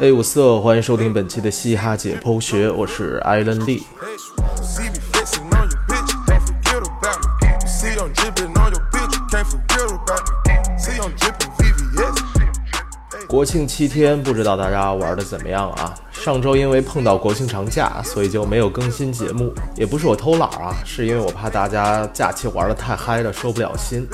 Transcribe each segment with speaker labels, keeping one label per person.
Speaker 1: 哎，五色，欢迎收听本期的嘻哈解剖学，我是艾伦利。国庆七天，不知道大家玩的怎么样啊？上周因为碰到国庆长假，所以就没有更新节目。也不是我偷懒啊，是因为我怕大家假期玩的太嗨了，收不了心。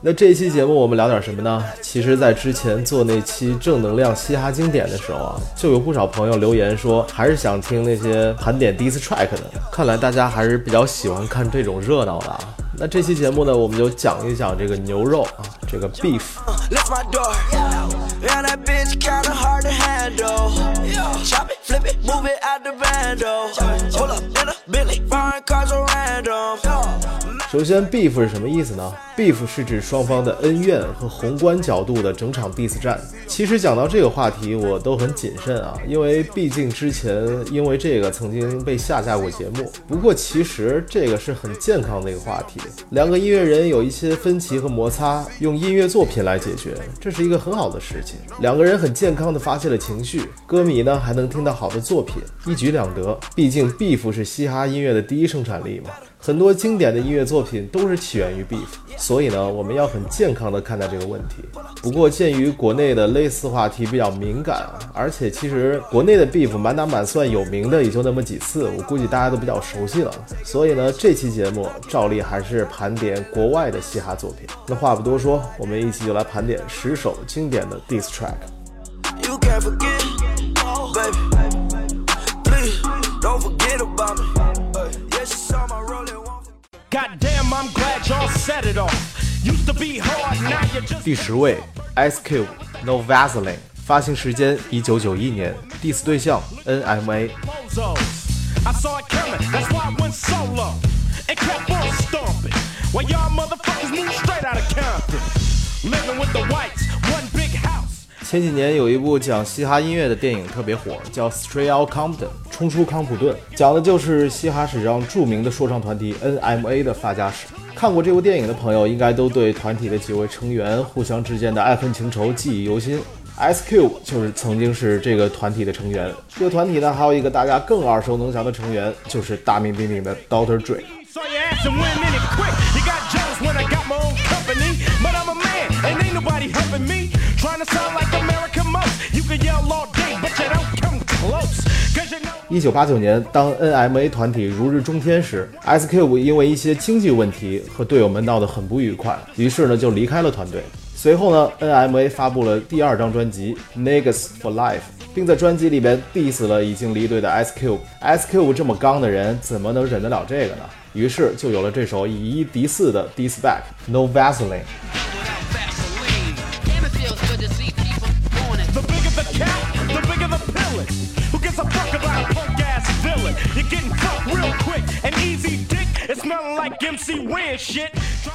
Speaker 1: 那这期节目我们聊点什么呢？其实，在之前做那期正能量嘻哈经典的时候啊，就有不少朋友留言说，还是想听那些盘点 diss track 的。看来大家还是比较喜欢看这种热闹的啊。那这期节目呢，我们就讲一讲这个牛肉啊，这个 beef。首先，beef 是什么意思呢？beef 是指双方的恩怨和宏观角度的整场 diss 战。其实讲到这个话题，我都很谨慎啊，因为毕竟之前因为这个曾经被下架过节目。不过其实这个是很健康的一个话题，两个音乐人有一些分歧和摩擦，用音乐作品来解决，这是一个很好的事情。两个人很健康的发泄了情绪，歌迷呢还能听到好的作品，一举两得。毕竟 beef 是嘻哈音乐的第一生产力嘛。很多经典的音乐作品都是起源于 beef，所以呢，我们要很健康的看待这个问题。不过，鉴于国内的类似话题比较敏感，而且其实国内的 beef 满打满算有名的也就那么几次，我估计大家都比较熟悉了。所以呢，这期节目照例还是盘点国外的嘻哈作品。那话不多说，我们一起就来盘点十首经典的 diss track。You can't forget, baby. Please don't forget about me. 第十位，Ice Cube No Vaseline，发行时间一九九一年，diss 对象 NMA。 前几年有一部讲嘻哈音乐的电影特别火，叫《Straight Out Compton》，冲出康普顿，讲的就是嘻哈史上著名的说唱团体 NMA 的发家史。看过这部电影的朋友，应该都对团体的几位成员互相之间的爱恨情仇记忆犹新。Ice Cube 就是曾经是这个团体的成员。这个团体呢，还有一个大家更耳熟能详的成员，就是大名鼎鼎的 Daughter Dre。一九八九年，当 NMA 团体如日中天时，SQ 因为一些经济问题和队友们闹得很不愉快，于是呢就离开了团队。随后呢，NMA 发布了第二张专辑《Niggas for Life》，并在专辑里边 diss 了已经离队的 Ice Cube。Ice Cube 这么刚的人，怎么能忍得了这个呢？于是就有了这首以一敌四的 diss back，《No Vaseline》。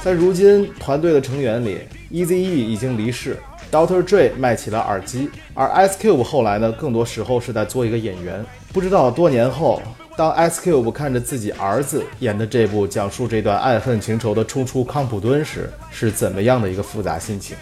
Speaker 1: 在如今团队的成员里，Eazy-E 已经离世，Dr. Dre 卖起了耳机，而 Ice Cube 后来呢，更多时候是在做一个演员。不知道多年后，当 Ice Cube 看着自己儿子演的这部讲述这段爱恨情仇的《冲出康普敦》时，是怎么样的一个复杂心情？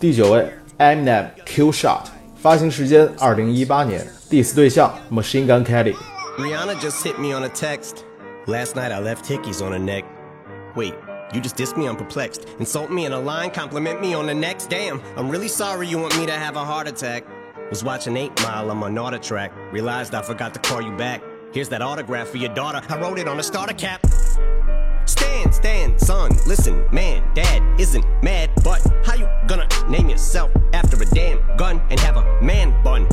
Speaker 1: 第九位，Eminem Q Shot，发行时间二零一八年，diss 对象 Machine Gun Kelly。Rihanna just hit me on a text. Last night I left hickeys on her neck. Wait, you just dissed me, I'm perplexed. Insult me in a line, compliment me on the next. Damn, I'm really sorry you want me to have a heart attack. Was watching 8 Mile, I'm on track. Realized I forgot to call you back. Here's that autograph for your daughter. I wrote it on a starter cap. Stand, stand, son, listen, man, dad isn't mad, but how you gonna name yourself after a damn gun and have a man bun?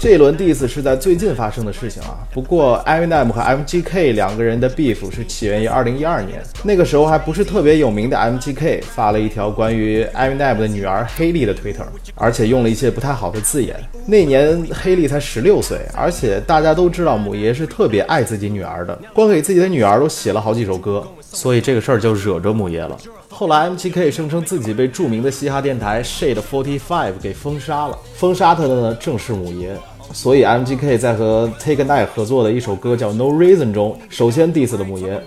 Speaker 1: 这一轮 diss 是在最近发生的事情啊。不过 Eminem 和 MGK 两个人的 beef 是起源于2012年，那个时候还不是特别有名的 MGK 发了一条关于 Eminem 的女儿 Haley 的 Twitter，而且用了一些不太好的字眼。那年 Haley 才十六岁，而且大家都知道母爷是特别爱自己女儿的，光给自己的女儿都写了好几首歌，所以这个事儿就惹着母爷了。后来 MGK 声称自己被著名的嘻哈电台 Shade Forty Five 给封杀了，封杀他的呢正是母爷。所以 MGK 在和 Take a Night 合作的一首歌叫 No Reason 中，首先 diss 了母爷。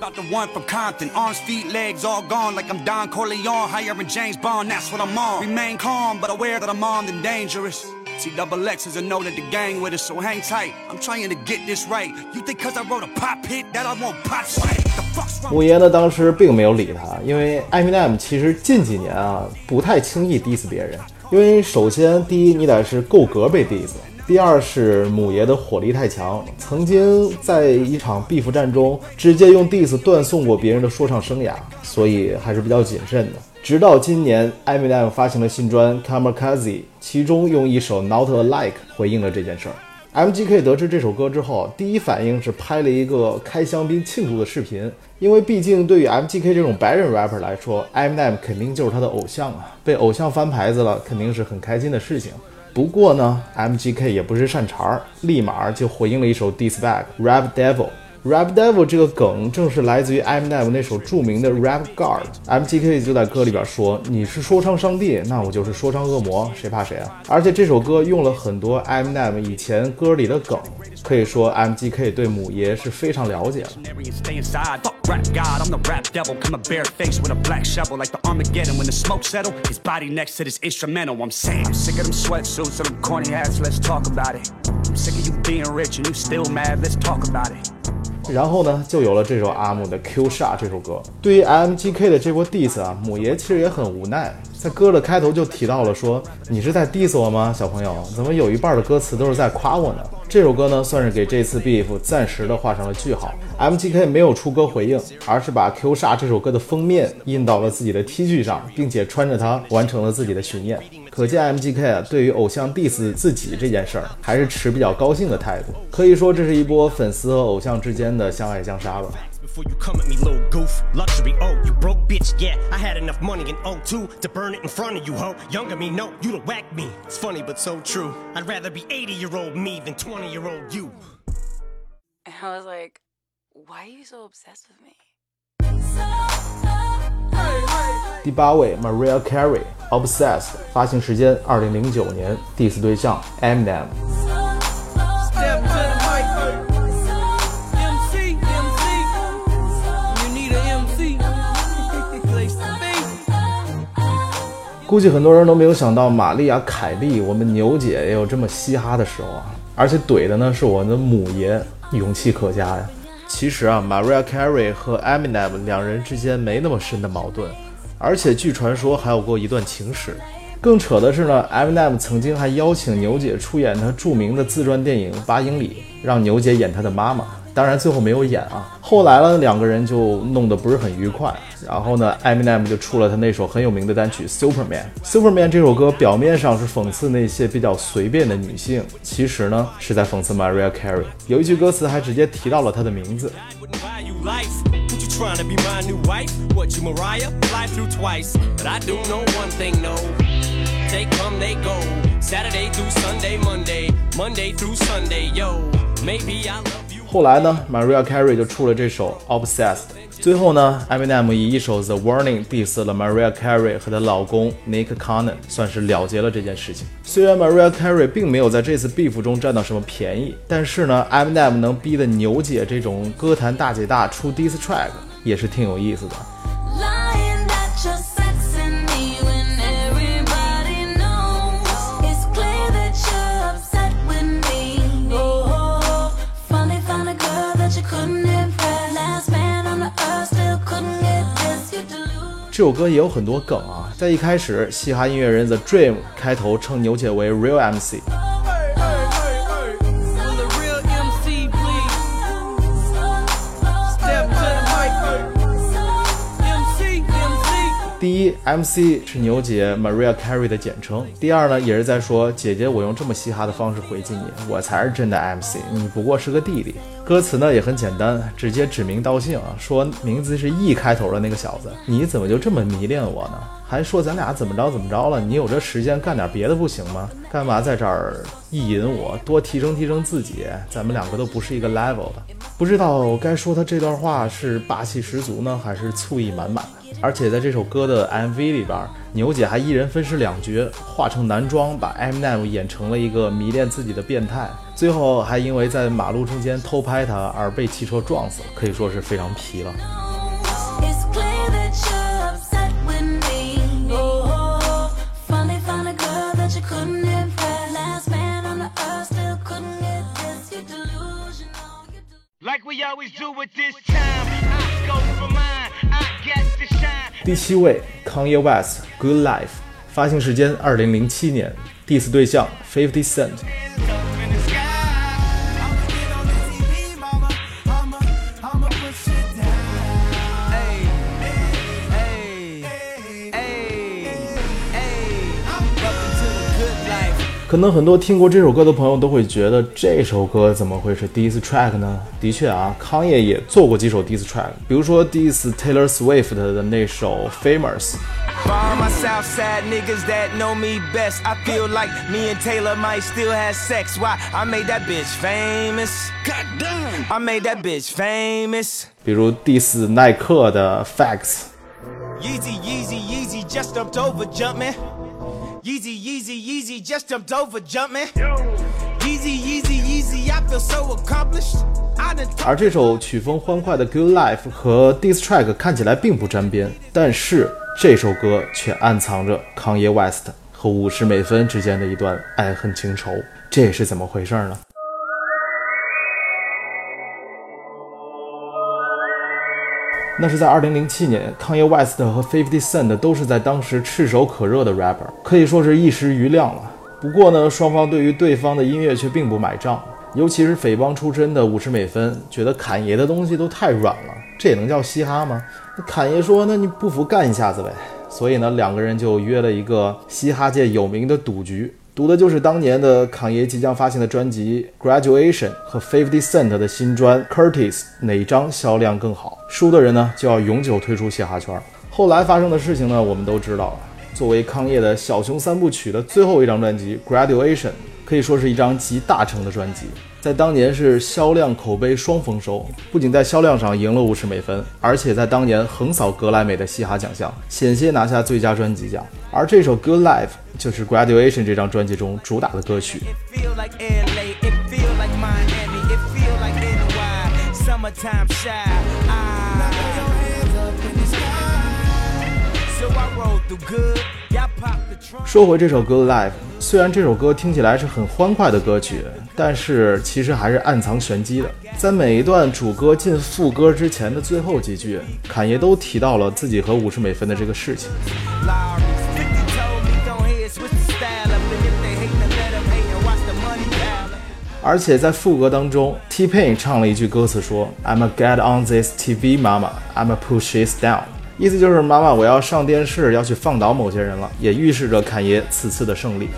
Speaker 1: 母爷呢当时并没有理他，因为 Eminem 其实近几年啊不太轻易 diss 别人，因为首先第一你得是够格被 diss。第二是母爷的火力太强，曾经在一场 beef 战中直接用 diss 断送过别人的说唱生涯，所以还是比较谨慎的。直到今年，Eminem 发行了新专《Kamikaze》，其中用一首《Not Alike》回应了这件事儿。MGK 得知这首歌之后，第一反应是拍了一个开香槟庆祝的视频，因为毕竟对于 MGK 这种白人 rapper 来说，Eminem 肯定就是他的偶像啊，被偶像翻牌子了，肯定是很开心的事情。不过呢，MGK 也不是善茬儿，立马就回应了一首 diss back Rap Devil。Rap Devil 这个梗正是来自于 Eminem 那首著名的 Rap God。MGK 就在歌里边说：“你是说唱上帝，那我就是说唱恶魔，谁怕谁啊？”而且这首歌用了很多 Eminem 以前歌里的梗，可以说 MGK 对母爷是非常了解了。然后呢，就有了这首阿姆的《Q 煞》这首歌。对于 MGK 的这波 diss 啊，母爷其实也很无奈，在歌的开头就提到了说：“你是在 diss 我吗，小朋友？怎么有一半的歌词都是在夸我呢？”这首歌呢，算是给这次 beef 暂时的画上了句号。MGK 没有出歌回应，而是把《Q 煞》这首歌的封面印到了自己的 T 恤上，并且穿着它完成了自己的巡演。可见 MGK 啊，对于偶像 diss 自己这件事儿，还是持比较高兴的态度。可以说，这是一波粉丝和偶像之间的相爱相杀吧。before you come at me, little goof. Luxury, oh, you broke bitch, yeah. I had enough money in 02 to burn it in front of you, ho. Younger me, no, you don't whack me. It's funny, but so true. I'd rather be 80 year old me than 20 year old you.
Speaker 2: And I was like, why are you so obsessed with me?
Speaker 1: 第八位，Maria Carey，《Obsessed》，发行时间二零零九年，diss 对象 Eminem。估计很多人都没有想到，玛丽亚·凯莉，我们牛姐也有这么嘻哈的时候啊！而且怼的呢是我的母爷，勇气可嘉呀。其实啊，Maria Carey 和 Eminem 两人之间没那么深的矛盾，而且据传说还有过一段情史。更扯的是呢，Eminem 曾经还邀请牛姐出演他著名的自传电影《八英里》，让牛姐演他的妈妈。当然最后没有演啊，后来呢两个人就弄得不是很愉快，然后呢，Eminem 就出了他那首很有名的单曲《Superman》。Superman 这首歌表面上是讽刺那些比较随便的女性，其实呢是在讽刺 Mariah Carey。有一句歌词还直接提到了她的名字。
Speaker 3: Trying to be my new wife. What you, Mariah? Fly through twice. But I do know one thing, no. They come, they go. Saturday through Sunday, Monday. Monday through Sunday, yo. Maybe I love you.
Speaker 1: 后来呢，Maria Carey 就出了这首《Obsessed》。最后呢，Eminem 以一首《The Warning》diss 了 Maria Carey 和她老公 Nick Cannon，算是了结了这件事情。虽然 Maria Carey 并没有在这次 beef 中占到什么便宜，但是呢，Eminem 能逼得牛姐这种歌坛大姐大出 diss track，也是挺有意思的。这首歌也有很多梗啊，在一开始，嘻哈音乐人 The Dream 开头称牛姐为 Real MC。，MC 是牛姐 Maria Carey 的简称；第二呢，也是在说姐姐，我用这么嘻哈的方式回敬你，我才是真的 MC，你不过是个弟弟。歌词呢也很简单，直接指名道姓啊，说名字是 E 开头的那个小子，你怎么就这么迷恋我呢？还说咱俩怎么着怎么着了？你有这时间干点别的不行吗？干嘛在这儿意淫我？多提升提升自己，咱们两个都不是一个 level 的。不知道该说他这段话是霸气十足呢，还是醋意满满？而且在这首歌的 MV 里边，牛姐还一人分饰两角，化成男装，把 Eminem 演成了一个迷恋自己的变态，最后还因为在马路中间偷拍他而被汽车撞死，可以说是非常皮了。
Speaker 4: It's clear that you're upset with me. Oh, finally found a girl that you couldn't impress. Last man on the earth still couldn't get this. You're delusional. You're delusional.
Speaker 5: Like we always do at this time, I go for mine, I get to shine.
Speaker 1: 第七位，Kanye West，《Good Life》，发行时间二零零七年，diss 对象 Fifty Cent。可能很多听过这首歌的朋友都会觉得这首歌怎么会是 diss track 呢？的确啊，康业也做过几首 diss track，比如说 diss Taylor Swift 的那首 Famous。
Speaker 6: For all my South Side niggas that know me best, I feel like me and Taylor might still have sex. Why? I made that bitch famous. God damn. I made that bitch famous.
Speaker 1: 比如 diss 耐克的 Facts。
Speaker 6: Yeezy, Yeezy, Yeezy, just jumped over jumping. Yeezy, easy, easy, just jumped over jumping. Yeezy, Yeezy, easy, I feel so accomplished. I
Speaker 1: 而这首曲风欢快的《Good Life》和 diss track 看起来并不沾边，但是这首歌却暗藏着康耶 West 和五十美分之间的一段爱恨情仇，这是怎么回事呢？那是在2007年，康耶 West 和 Fifty Cent 都是在当时炙手可热的 rapper，可以说是一时瑜亮了。不过呢，双方对于对方的音乐却并不买账，尤其是匪帮出身的五十美分，觉得侃爷的东西都太软了，这也能叫嘻哈吗？那侃爷说：“那你不服干一下子呗。”所以呢，两个人就约了一个嘻哈界有名的赌局，读的就是当年的侃爷即将发行的专辑《Graduation》和 Fifty Cent 的新专《Curtis》哪张销量更好，输的人呢就要永久退出嘻哈圈。后来发生的事情呢，我们都知道了。作为康业的小熊三部曲的最后一张专辑《Graduation》，可以说是一张集大成的专辑，在当年是销量口碑双丰收，不仅在销量上赢了五十美分，而且在当年横扫格莱美的嘻哈奖项，险些拿下最佳专辑奖。而这首《Good Life》就是《Graduation》这张专辑中主打的歌曲。说回这首歌的 life 虽然这首歌听起来是很欢快的歌曲但是其实还是暗藏玄机的。在每一段主歌进副歌之前的最后几句侃爷都提到了自己和五十美分的这个事情。而且在副歌当中 tpain 唱了一句歌词说：“I'ma get on this tv mama. Imma push it down. 意思就是妈妈，我要上电视，要去放倒某些人了，也预示着侃爷此次的胜利。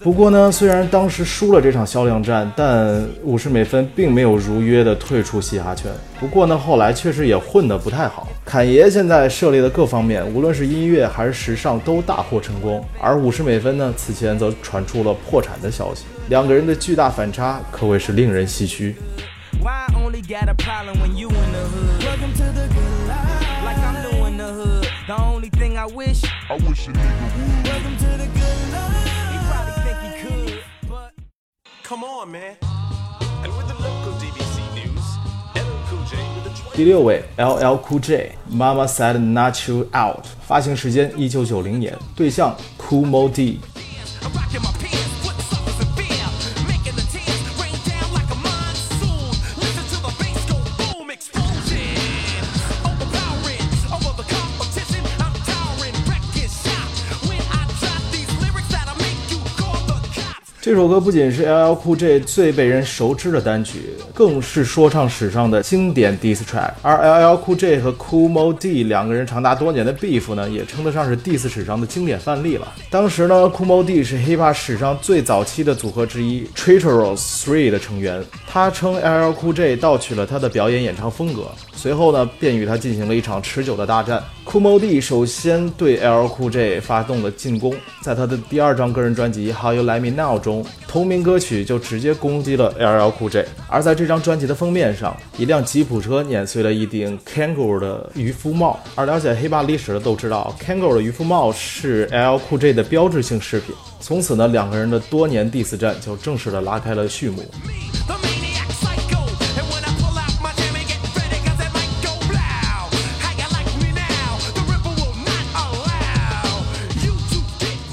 Speaker 1: 不过呢，虽然当时输了这场销量战，但五十美分并没有如约的退出嘻哈圈。不过呢，后来确实也混得不太好。侃爷现在涉猎的各方面，无论是音乐还是时尚，都大获成功。而五十美分呢，此前则传出了破产的消息。两个人的巨大反差可谓是令人唏嘘。第六位，LL Cool J，Mama Said Not You Out，发行时间一九九零年，对象 Cool Mo D。这首歌不仅是 LL Cool J 最被人熟知的单曲，更是说唱史上的经典 diss track。而 LL Cool J 和 Cool Mo D 两个人长达多年的 beef 呢，也称得上是 diss 史上的经典范例了。当时呢，Cool Mo D 是 hiphop 史上最早期的组合之一 Traitorous Three 的成员，他称 LL Cool J 盗取了他的表演演唱风格，随后呢，便与他进行了一场持久的大战。Cool Mo D 首先对 LL Cool J 发动了进攻，在他的第二张个人专辑《How You Let Me Now》中，同名歌曲就直接攻击了 LL Cool J。而在这张专辑的封面上，一辆吉普车碾碎了一顶 Kangol 的渔夫帽。而了解黑霸历史的都知道，Kangol 的渔夫帽是 LL Cool J 的标志性饰品。从此呢，两个人的多年 diss 战就正式的拉开了序幕。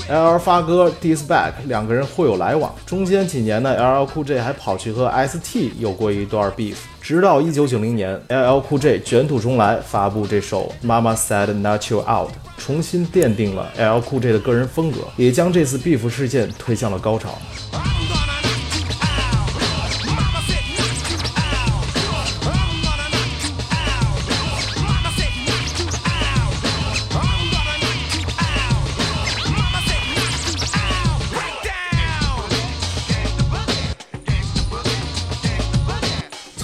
Speaker 1: LL 发哥 diss back，两个人互有来往。中间几年呢，LL Cool J 还跑去和 ST 有过一段 beef。直到一九九零年，LL Cool J 卷土重来，发布这首《Mama Said Not You Out》，重新奠定了 LL Cool J 的个人风格，也将这次 beef 事件推向了高潮。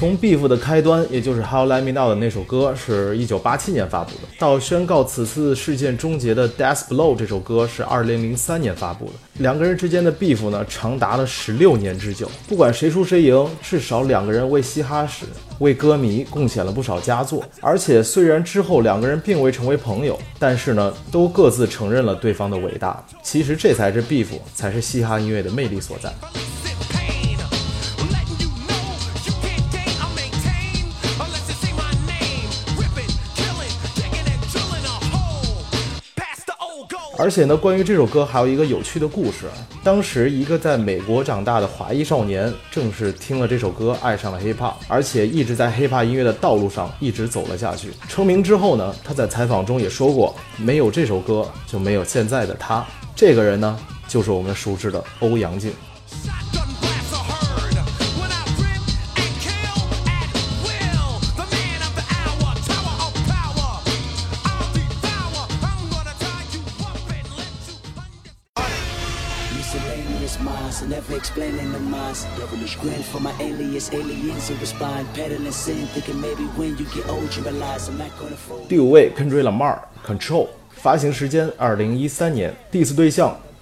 Speaker 1: 从 beef 的开端，也就是《How Let Me Know》的那首歌，是一九八七年发布的；到宣告此次事件终结的《Death Blow》这首歌是二零零三年发布的。两个人之间的 beef 呢，长达了十六年之久。不管谁输谁赢，至少两个人为嘻哈史、为歌迷贡献了不少佳作。而且虽然之后两个人并未成为朋友，但是呢，都各自承认了对方的伟大。其实这才是 beef，才是嘻哈音乐的魅力所在。而且呢，关于这首歌还有一个有趣的故事。当时一个在美国长大的华裔少年，正是听了这首歌爱上了 hiphop，而且一直在 hiphop 音乐的道路上一直走了下去。成名之后呢，他在采访中也说过，没有这首歌就没有现在的他。这个人呢，就是我们熟知的欧阳靖。
Speaker 7: Devilish grin for my alias, aliens who respond. Peddling sin, thinking maybe when you get old, you realize I'm not gonna fold.
Speaker 1: 第五位 Kendrick Lamar Control，发行时间二零一三年，diss 对象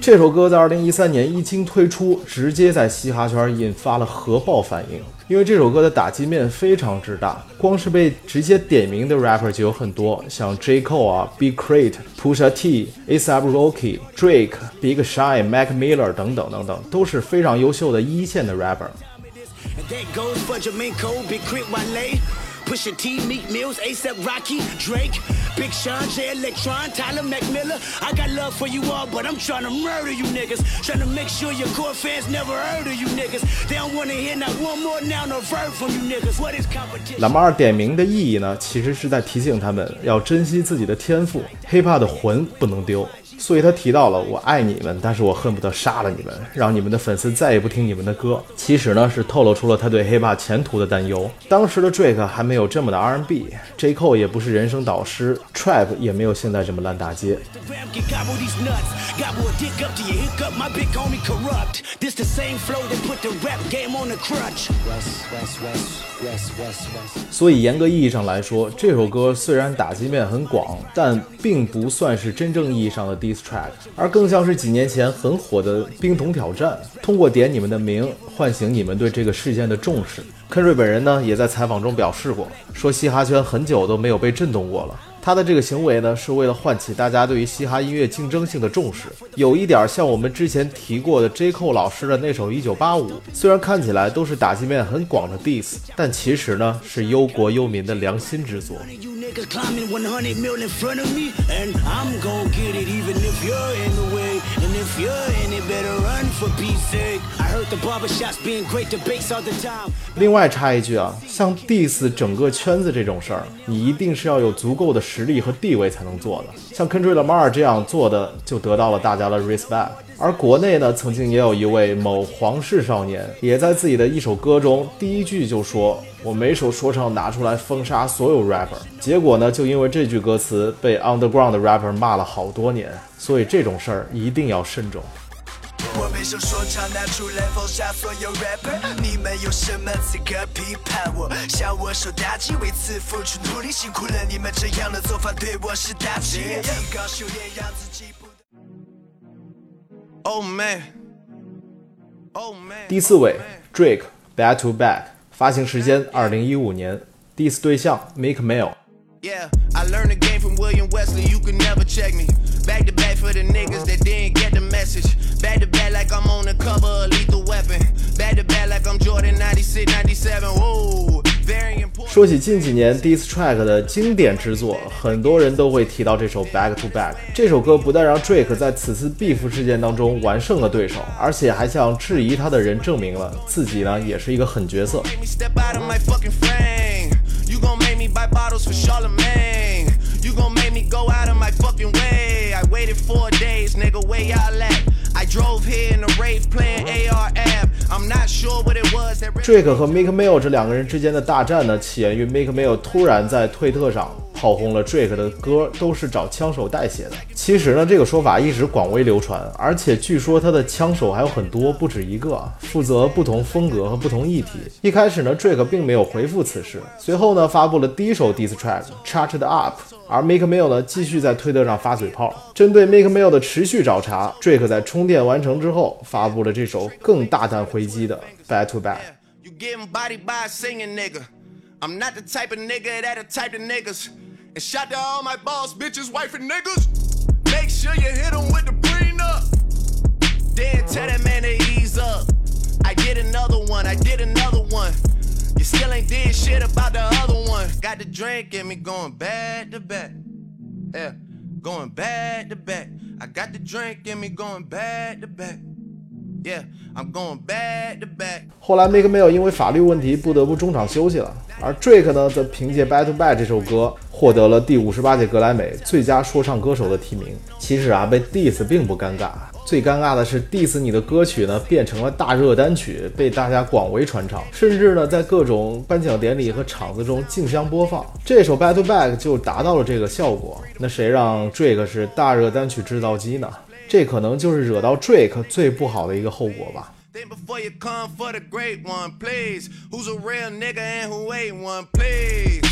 Speaker 1: 这首歌在二零一三年一经推出，直接在嘻哈圈引发了核爆反应。因为这首歌的打击面非常之大，光是被直接点名的 rapper 就有很多，像 J Cole 啊、Big Crit、Pusha T、A$AP Rocky、Drake、Big Sean、Mac Miller 等等等等，都是非常优秀的一线的 rapper。
Speaker 7: Push your team, meet Mills, ASAP Rocky, Drake, Big Sean, J Electron, Tyler McMillan. I got love for you all, but I'm trying to murder you niggas. Trying to make sure your core fans never heard of you niggas. They don't wanna hear not one more noun or verb from you niggas. What is competition?
Speaker 1: 喇嘛二点名的意义呢，其实是在提醒他们要珍惜自己的天赋，hiphop 的魂不能丢。所以他提到了我爱你们，但是我恨不得杀了你们，让你们的粉丝再也不听你们的歌。其实呢，是透露出了他对黑 p 前途的担忧。当时的 Drake 还没有这么的 R&B，J Cole 也不是人生导师，Trap 也没有现在这么烂大街。所以严格意义上来说，这首歌虽然打击面很广，但并不算是真正意义上的低。Diss track，而更像是几年前很火的冰桶挑战，通过点你们的名，唤醒你们对这个事件的重视。肯瑞本人呢，也在采访中表示过，说嘻哈圈很久都没有被震动过了。他的这个行为呢，是为了唤起大家对于嘻哈音乐竞争性的重视，有一点像我们之前提过的 J Cole 老师的那首《一九八五》，虽然看起来都是打击面很广的 diss，但其实呢是忧国忧民的良心之作。另外插一句啊，像 diss 整个圈子这种事儿，你一定是要有足够的实力和地位才能做的。像 Kendrick Lamar 这样做的，就得到了大家的 respect。而国内呢，曾经也有一位某皇室少年，也在自己的一首歌中，第一句就说：“我每首说唱拿出来封杀所有 rapper。”结果呢，就因为这句歌词被 underground rapper 骂了好多年。所以这种事儿一定要慎重。
Speaker 8: 我每首说唱拿出来封杀所有 rapper，你们有什么资格批判我？向我受打击，为此付出努力，辛苦了你们，这样的做法对我是打击。提高修炼，让自己不。Oh man, oh man。
Speaker 1: 第四位 Drake Back to Back，发行时间二零一五年，diss 对象 Meek Mill。
Speaker 6: Yeah, I learned the game from William Wesley. You can never check me. Back to back for the niggas that didn't get the message. Back to back like I'm on the cover of Lethal Weapon. Back to back like I'm Jordan 96, 97. Whoa, very important.
Speaker 1: 说起近几年 diss track 的经典之作，很多人都会提到这首 Back to Back。这首歌不但让 Drake 在此次 beef 事件当中完胜了对手，而且还向质疑他的人证明了自己呢也是一个狠角色。
Speaker 6: Make me step out of my fucking frame. You gon' make me buy bottles for Charlemagne. You gon' waited four days, nigga, where y'all at? I drove here in a rave playing ARF. I'm not sure what it was that really
Speaker 1: Drake 和 Meek Mill 这两个人之间的大战呢，起源于 Meek Mill 突然在推特上 炮轰了 Drake 的歌都是找枪手代写的。其实呢，这个说法一直广为流传，而且据说他的枪手还有很多，不止一个，负责不同风格和不同议题。一开始呢，Drake 并没有回复此事，随后呢，发布了第一首 diss track Charged Up。而 Make Mill 呢，继续在推特上发嘴炮。针对 Make Mill 的持续找茬，Drake 在充电完成之后，发布了这首更大胆回击的 Back to Back。
Speaker 6: You getting bodied by a singing nigga. I'm not the type of nigga that a type of niggas. And shout to all my boss, bitches, wife, and niggas. Make sure you hit 'em with the prenup. Then tell that man to ease up. I did another one, I did another one. You still ain't did shit about the other one. Got the drink in me going back to back. Yeah, going back to back. I got the drink in me going back to back. Yeah, I'm going back to back.
Speaker 1: 后来 Meek Mill 因为法律问题不得不中场休息了，而 Drake 呢，则凭借《Back to Back》这首歌 获得了第五十八届格莱美最佳说唱歌手的提名。其实啊，被 diss 并不尴尬，最尴尬的是 diss 你的歌曲呢变成了大热单曲，被大家广为传唱，甚至呢在各种颁奖典礼和场子中竞相播放。这首《Battle Back》就达到了这个效果。那谁让 Drake 是大热单曲制造机呢？这可能就是惹到 Drake 最不好的一个后果吧。
Speaker 6: Think before you come for the great one, please. Who's a real nigga and who ain't one, please?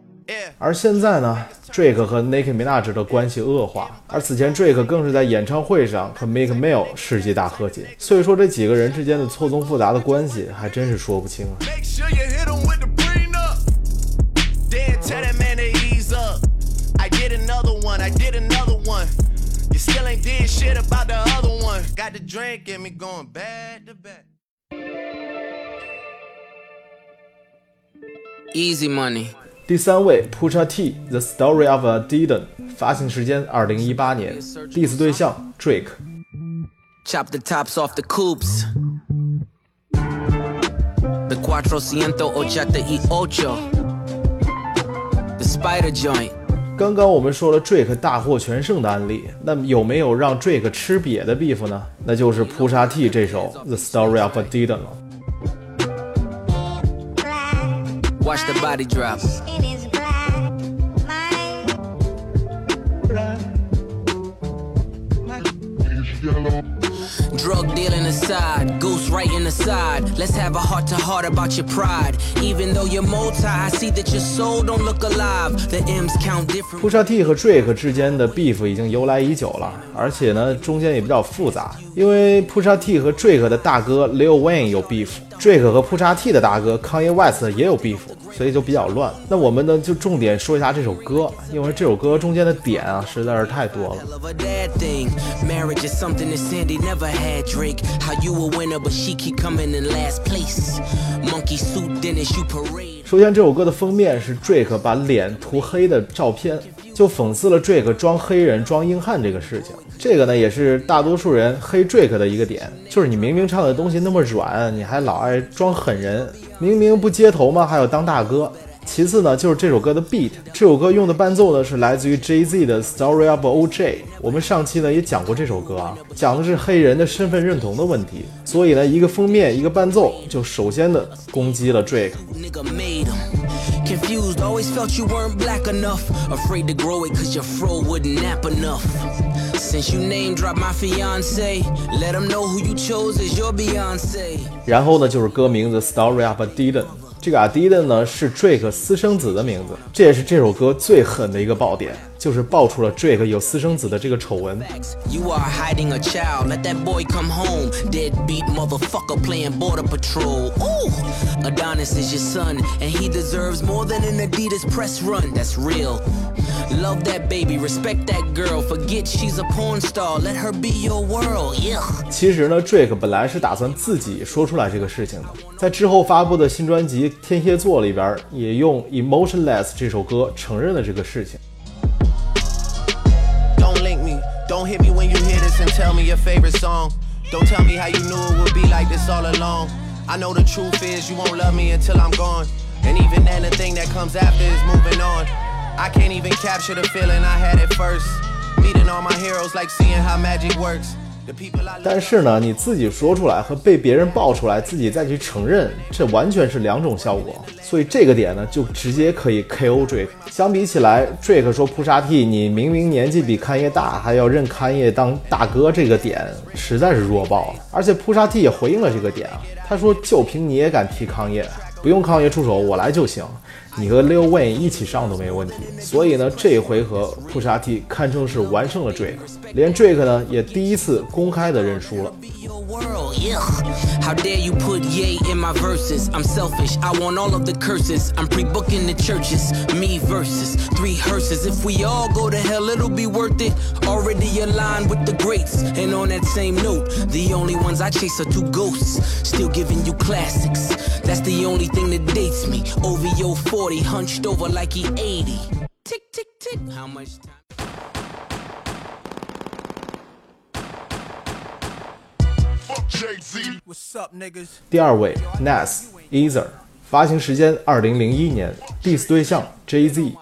Speaker 6: Yeah.
Speaker 1: 而现在呢，Drake 和 Nicki Minaj 的关系恶化，而此前 Drake 更是在演唱会上和 Meek Mill 世纪大和解，所以说这几个人之间的错综复杂的关系还真是说不清啊。
Speaker 6: Make sure you hit him with the prenup. Then tell that man to ease up. I did another one, I did another one. You still ain't did shit about the other one. Got the drink in me going back to back.
Speaker 9: Easy money.
Speaker 1: 第三位 Pusha T，《The Story of a Didon》，发行时间二零一八年，diss 对象 Drake。
Speaker 9: Chop the tops off the coupes. The cuatrocientos ochenta y ocho. The spider joint.
Speaker 1: 刚刚我们说了 Drake 大获全胜的案例，那么有没有让 Drake 吃瘪的 beef 呢？那就是 Pusha T 这首《The Story of a Didon》了。
Speaker 9: Watch the body drop.
Speaker 4: It is black, my
Speaker 9: Drug dealing aside, goose right in the aside. Let's have a heart to heart about your pride. Even though you're multi, I see that your soul don't look alive. The M's count different.
Speaker 1: 扑沙 T 和 Drake 之间的 beef 已经由来已久了，而且呢，中间也比较复杂，因为扑沙 T 和 Drake 的大哥 Lil Wayne 有 beef，Drake 和扑沙 T 的大哥 Kanye West 也有 beef，所以就比较乱。那我们呢，就重点说一下这首歌，因为这首歌中间的点啊，实在是太多了。
Speaker 9: Drake.
Speaker 1: 首先，这首歌的封面是 Drake 把脸涂黑的照片，就讽刺了 Drake 装黑人、装硬汉这个事情。这个呢，也是大多数人黑 Drake 的一个点，就是你明明唱的东西那么软，你还老爱装狠人，明明不街头吗？还要当大哥。其次呢，就是这首歌的 beat，这首歌用的伴奏呢是来自于 Jay Z 的《Story of O.J.》。我们上期呢也讲过这首歌啊，讲的是黑人的身份认同的问题。所以呢，一个封面，一个伴奏，就首先的攻击了 Drake。
Speaker 9: Confused, always felt you weren't black enough. Afraid to grow it cause your fro wouldn't nap enough. Since you name dropped my fiance, let him know who you chose as your Beyonce.
Speaker 1: 然后呢，就是歌名字《Story of Dylan》。这个 Adidas 呢是 Drake 私生子的名字，这也是这首歌最狠的一个爆点，就是爆出了 Drake 有私生子的这个丑闻。
Speaker 9: Love that baby, respect that girl. Forget she's a porn star, let her be your world. Yeah.
Speaker 1: 其实呢，Drake 本来是打算自己说出来这个事情的，在之后发布的新专辑《天蝎座》里边，也用《Emotionless》这首歌承认了这个事情。
Speaker 6: Don't hit me when you hear this and tell me your favorite song. Don't tell me how you knew it would be like this all along. I know the truth is you won't love me until I'm gone. And even then, the thing that comes after is moving on. I can't even capture the feeling I had at first. Meeting all my heroes, like seeing how magic works.
Speaker 1: 但是呢，你自己说出来和被别人爆出来，自己再去承认，这完全是两种效果。所以这个点呢，就直接可以 KO Drake。相比起来，Drake 说扑杀 T 你明明年纪比勘叶大，还要认勘叶当大哥，这个点实在是弱爆了。而且扑杀 T 也回应了这个点啊，他说就凭你也敢踢康业，不用康业出手，我来就行。你和 Lil Wayne 一起上都没问题。所以呢，这一回合扑沙 T 堪称是完胜了 Drake，连 Drake 呢也第一次公开的认输了。
Speaker 9: your world, yeah. How dare you put yay in my verses? I'm selfish, I want all of the curses. I'm pre booking the churches, me versus three hearses. If we all go to hell, it'll be worth it. Already aligned with the greats. And on that same note, the only ones I chase are two ghosts. Still giving you classics. That's the only thing that dates me. OVO 40, hunched over like he 80. Tick, tick, tick. How much time?
Speaker 10: Fuck Jay Z.
Speaker 11: What's up, niggas?
Speaker 1: 第二位 Nas Ether，发行时间二零零一年，diss 对象 Jay Z。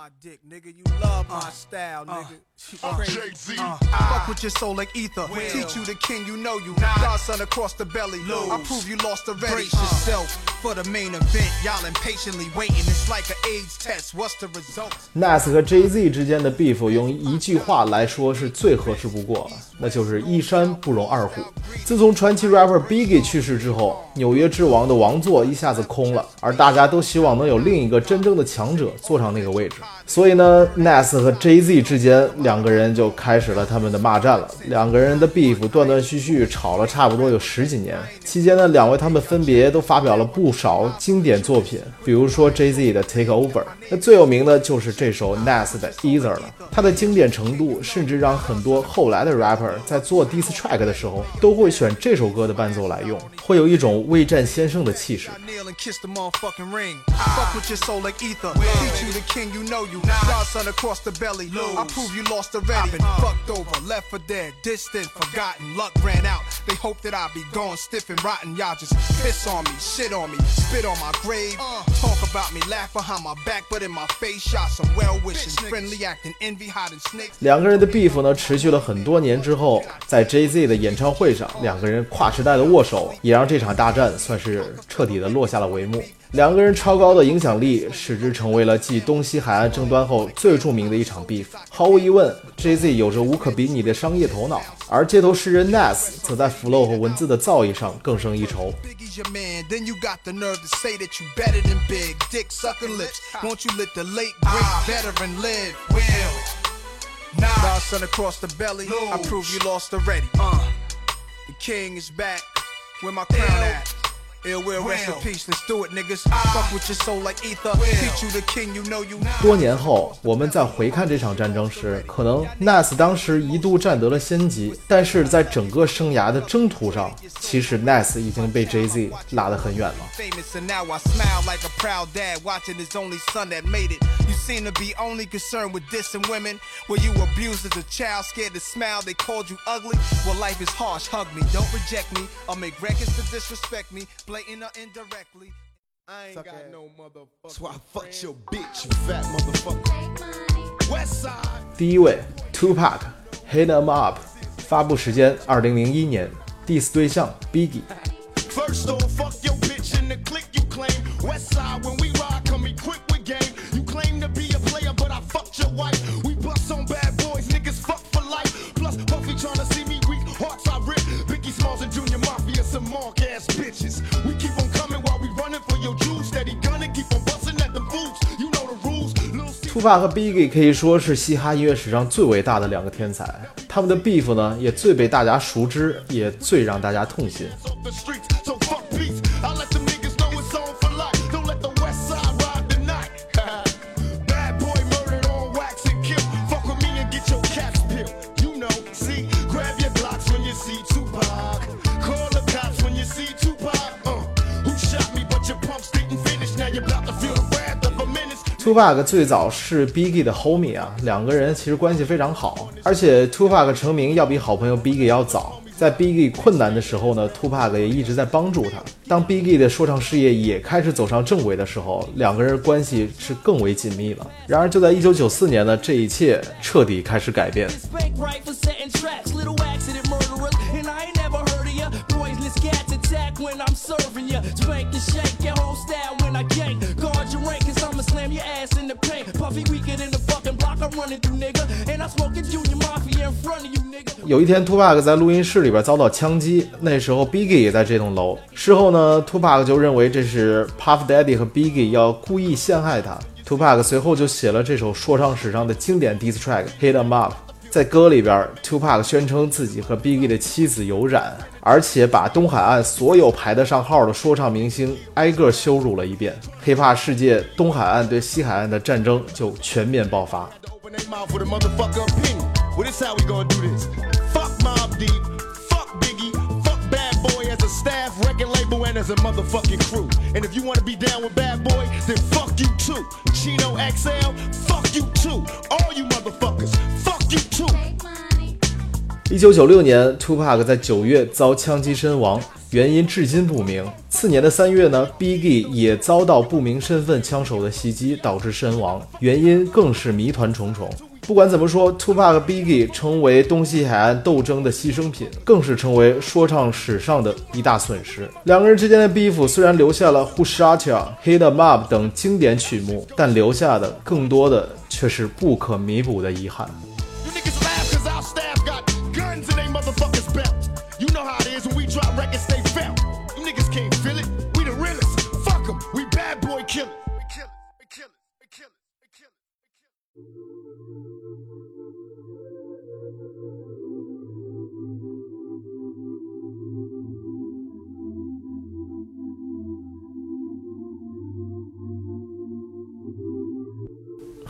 Speaker 11: Love my style, nigga.
Speaker 10: Fuck Jay Z.
Speaker 11: Fuck with your soul like ether. Teach you the king, you know you. Godson across the belly. I prove you lost already. Brace yourself for the main event. Y'all impatiently waiting. It's like an AIDS test. What's the result?
Speaker 1: Nas 和 Jay Z 之间的 beef 用一句话来说是最合适不过了，那就是一山不容二虎。自从传奇 rapper Biggie 去世之后，纽约之王的王座一下子空了，而大家都希望能有另一个真正的强者坐上那个位置。所以呢，Nas 和 Jay Z 之间两个人就开始了他们的骂战了。两个人的 beef 断断续续吵了差不多有十几年，期间呢，两位他们分别都发表了不少经典作品，比如说 Jay Z 的 Take Over，那最有名的就是这首 Nas 的 Either 了。它的经典程度甚至让很多后来的 rapper 在做 diss track 的时候都会选这首歌的伴奏来用，会有一种未战先胜的气势。
Speaker 11: And you you. Godson across the belly. I prove you lost already. Been fucked over, left for dead, distant, forgotten. Luck ran out. They hope that I be gone stiff and rotten. Y'all just piss on me, shit on me, spit on my grave. Talk about me, laugh behind my back, but in my face, shot some well wishing, friendly acting, envy hiding snakes.
Speaker 1: 两个人的 beef 呢，持续了很多年之后，在 Jay Z 的演唱会上，两个人跨时代的握手，也让这场大战算是彻底的落下了帷幕。两个人超高的影响力，使之成为了继东西海岸争端后最著名名的一场 beef。毫无疑问，Jay Z 有着无可比拟的商业头脑，而街头诗人 Nas 则在 flow 和文字的造诣上更胜一筹。
Speaker 11: Uh.
Speaker 1: 多年后，我们在回看这场战争时，可能 Nas 当时一度占得了先机，但是在整个生涯的征途上，其实 Nas 已经被 Jay Z 拉得很远了。
Speaker 11: famous and now I smile like a proud dad watching his only son that made it. You seem to be only concerned with dissing women. Were you abused as a child, scared to smile? They called you ugly. Well, life is harsh. Hug me, don't reject me. I'll make records to disrespect me, blatant or indirectly. I ain't got no motherfucker.
Speaker 6: That's why I fucked your bitch, you fat motherfucker. West side.
Speaker 1: 第一位 Tupac Hit 'Em Up，发布时间二零零一年，diss 对象 Biggie。
Speaker 6: First off, fuck your bitch in the click you claim. West side, when we ride, come equipped with game. You claim to be a player, but I fucked your wife. We bust on bad boys, niggas fuck for life. Plus, Puffy tryna see me weak, hearts I rip. Biggie Smalls and Junior Mafia, some mark ass bitches. We keep on coming while we running for your juice. Steady gunning, keep on busting at them fools. You know the rules. Lil' Steve-
Speaker 1: Tupac 和 Biggie 可以说是嘻哈音乐史上最伟大的两个天才，他们的 beef 呢也最被大家熟知，也最让大家痛心。
Speaker 6: Tupac
Speaker 1: 最早是 Biggie 的 homie 啊，两个人其实关系非常好，而且 Tupac 成名要比好朋友 Biggie 要早。在 Biggie 困难的时候呢，Tupac 也一直在帮助他。当 Biggie 的说唱事业也开始走上正轨的时候，两个人关系是更为紧密了。然而，就在1994年呢，这一切彻底开始改变。
Speaker 12: Attack when I'm serving ya. Spank and shake your whole style when I gank. Guard your rank, cause I'ma slam your ass in the paint. Puffy weaker than the fucking block I'm running through, nigga. And I'm smoking Junior Mafia in front of you, nigga.
Speaker 1: 有一天，Tupac 在录音室里边遭到枪击，那时候 Biggie 也在这栋楼。事后呢，Tupac 就认为这是 Puff Daddy 和 Biggie 要故意陷害他。Tupac 随后就写了这首说唱史上的经典 diss track《Hit 'Em Up》。在歌里边，Tupac 宣称自己和 Biggie 的妻子有染，而且把东海岸所有排得上号的说唱明星挨个羞辱了一遍。hiphop 世界东海岸对西海岸的战争就全面爆发。
Speaker 6: As a motherfucking crew. And if you wanna be down with Bad Boy, then fuck you too. Chino XL, fuck you too. All you motherfuckers.
Speaker 1: 一九九六年，Tupac 在九月遭枪击身亡，原因至今不明。次年的三月呢，Biggie 也遭到不明身份枪手的袭击，导致身亡，原因更是谜团重重。不管怎么说，Tupac 和 Biggie 成为东西海岸斗争的牺牲品，更是成为说唱史上的一大损失。两个人之间的 beef 虽然留下了《Who Shot Ya》《Hit 'Em Up》等经典曲目，但留下的更多的却是不可弥补的遗憾。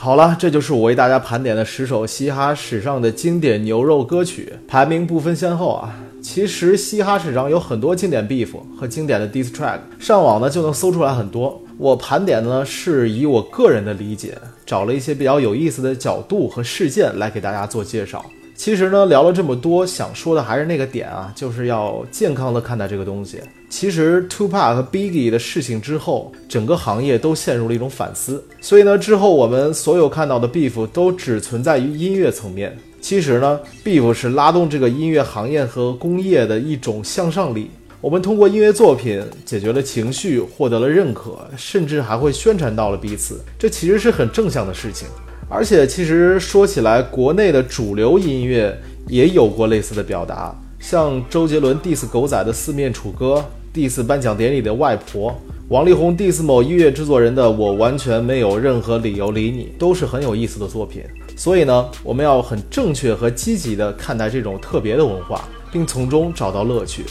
Speaker 1: 好了，这就是我为大家盘点的十首嘻哈史上的经典牛肉歌曲，排名不分先后啊。其实嘻哈史上有很多经典 beef 和经典的 diss track，上网呢就能搜出来很多。我盘点的呢是以我个人的理解，找了一些比较有意思的角度和事件来给大家做介绍。其实呢，聊了这么多，想说的还是那个点啊，就是要健康的看待这个东西。其实 Tupac 和 Biggie 的事情之后，整个行业都陷入了一种反思。所以呢，之后我们所有看到的 beef 都只存在于音乐层面。其实呢，beef 是拉动这个音乐行业和工业的一种向上力。我们通过音乐作品解决了情绪，获得了认可，甚至还会宣传到了彼此，这其实是很正向的事情。而且其实说起来，国内的主流音乐也有过类似的表达，像周杰伦 diss 狗仔的《四面楚歌》，diss 颁奖典礼的外婆，王力宏 diss 某音乐制作人的《我完全没有任何理由理你》，都是很有意思的作品。所以呢，我们要很正确和积极地看待这种特别的文化，并从中找到乐趣。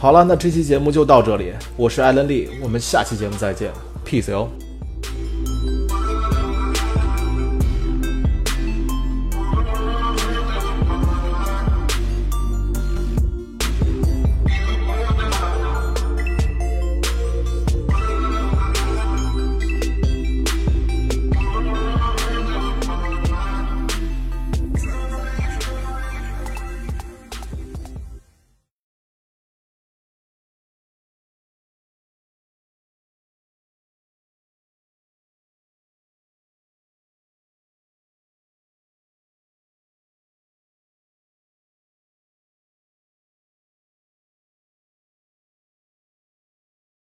Speaker 1: 好了，那这期节目就到这里，我是艾伦利，我们下期节目再见，peace 哟。